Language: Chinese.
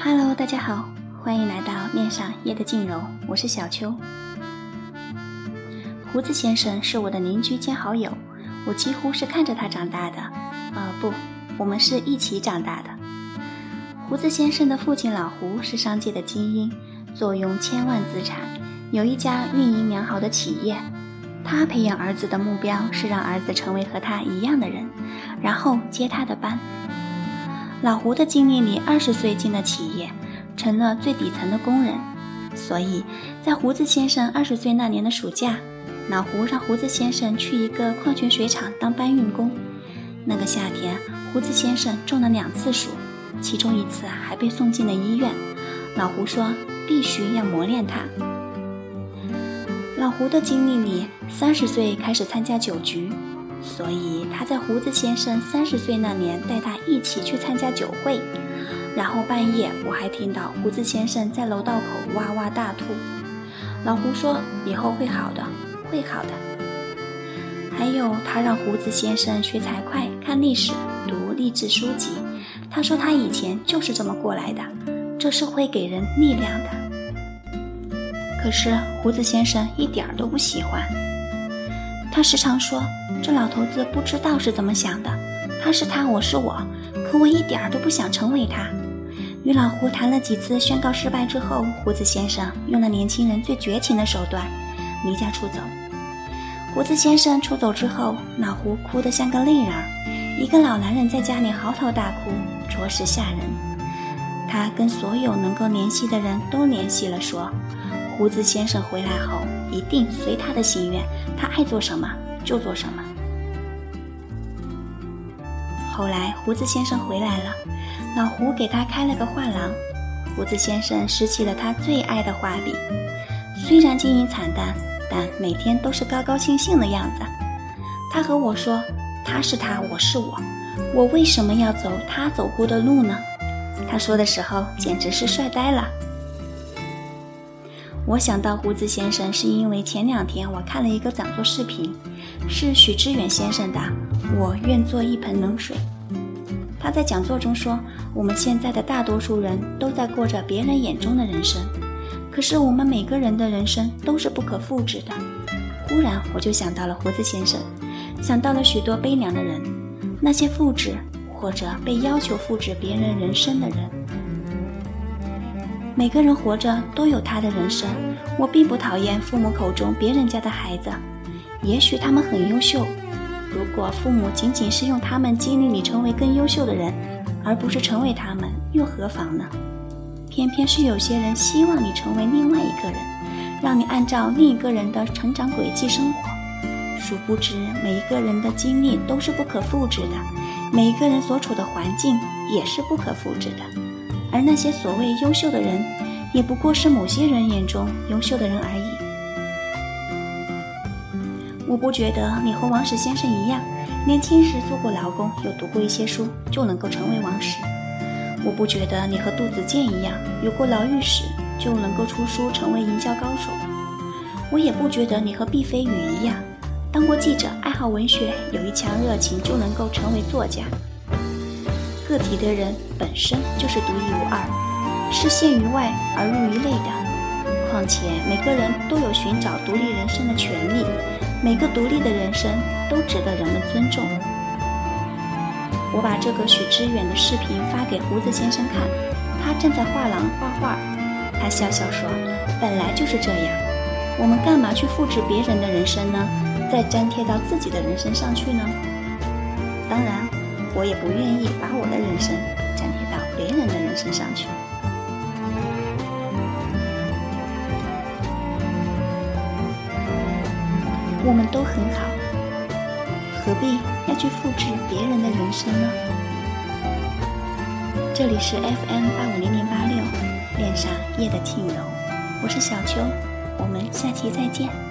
Hello，大家好，欢迎来到面上夜的静柔，我是小秋。胡子先生是我的邻居兼好友，我几乎是看着他长大的。呃，不，我们是一起长大的。胡子先生的父亲老胡是商界的精英，坐拥千万资产，有一家运营良好的企业。他培养儿子的目标是让儿子成为和他一样的人，然后接他的班。老胡的经历里，二十岁进了企业，成了最底层的工人。所以在胡子先生二十岁那年的暑假，老胡让胡子先生去一个矿泉水厂当搬运工。那个夏天，胡子先生中了两次暑，其中一次还被送进了医院。老胡说，必须要磨练他。老胡的经历里，三十岁开始参加酒局，所以他在胡子先生三十岁那年带他一起去参加酒会。然后半夜我还听到胡子先生在楼道口哇哇大吐。老胡说以后会好的，会好的。还有他让胡子先生学财会、看历史、读励志书籍。他说他以前就是这么过来的，这是会给人力量的。可是胡子先生一点儿都不喜欢。他时常说：“这老头子不知道是怎么想的，他是他，我是我，可我一点儿都不想成为他。”与老胡谈了几次宣告失败之后，胡子先生用了年轻人最绝情的手段，离家出走。胡子先生出走之后，老胡哭得像个泪人儿，一个老男人在家里嚎啕大哭，着实吓人。他跟所有能够联系的人都联系了，说。胡子先生回来后，一定随他的心愿，他爱做什么就做什么。后来胡子先生回来了，老胡给他开了个画廊，胡子先生拾起了他最爱的画笔，虽然经营惨淡，但每天都是高高兴兴的样子。他和我说：“他是他，我是我，我为什么要走他走过的路呢？”他说的时候简直是帅呆了。我想到胡子先生，是因为前两天我看了一个讲座视频，是许知远先生的。我愿做一盆冷水。他在讲座中说，我们现在的大多数人都在过着别人眼中的人生，可是我们每个人的人生都是不可复制的。忽然我就想到了胡子先生，想到了许多悲凉的人，那些复制或者被要求复制别人人生的人。每个人活着都有他的人生。我并不讨厌父母口中别人家的孩子，也许他们很优秀。如果父母仅仅是用他们激励你成为更优秀的人，而不是成为他们，又何妨呢？偏偏是有些人希望你成为另外一个人，让你按照另一个人的成长轨迹生活。殊不知，每一个人的经历都是不可复制的，每一个人所处的环境也是不可复制的。而那些所谓优秀的人，也不过是某些人眼中优秀的人而已。我不觉得你和王石先生一样，年轻时做过劳工，又读过一些书，就能够成为王石。我不觉得你和杜子健一样，有过牢狱史，就能够出书成为营销高手。我也不觉得你和毕飞宇一样，当过记者，爱好文学，有一腔热情，就能够成为作家。体的人本身就是独一无二，是陷于外而入于内的。况且每个人都有寻找独立人生的权利，每个独立的人生都值得人们尊重。我把这个许知远的视频发给胡子先生看，他正在画廊画画，他笑笑说：“本来就是这样，我们干嘛去复制别人的人生呢？再粘贴到自己的人生上去呢？当然。”我也不愿意把我的人生粘贴到别人的人生上去。我们都很好，何必要去复制别人的人生呢？这里是 FM 八五零零八六恋上夜的轻柔，我是小秋，我们下期再见。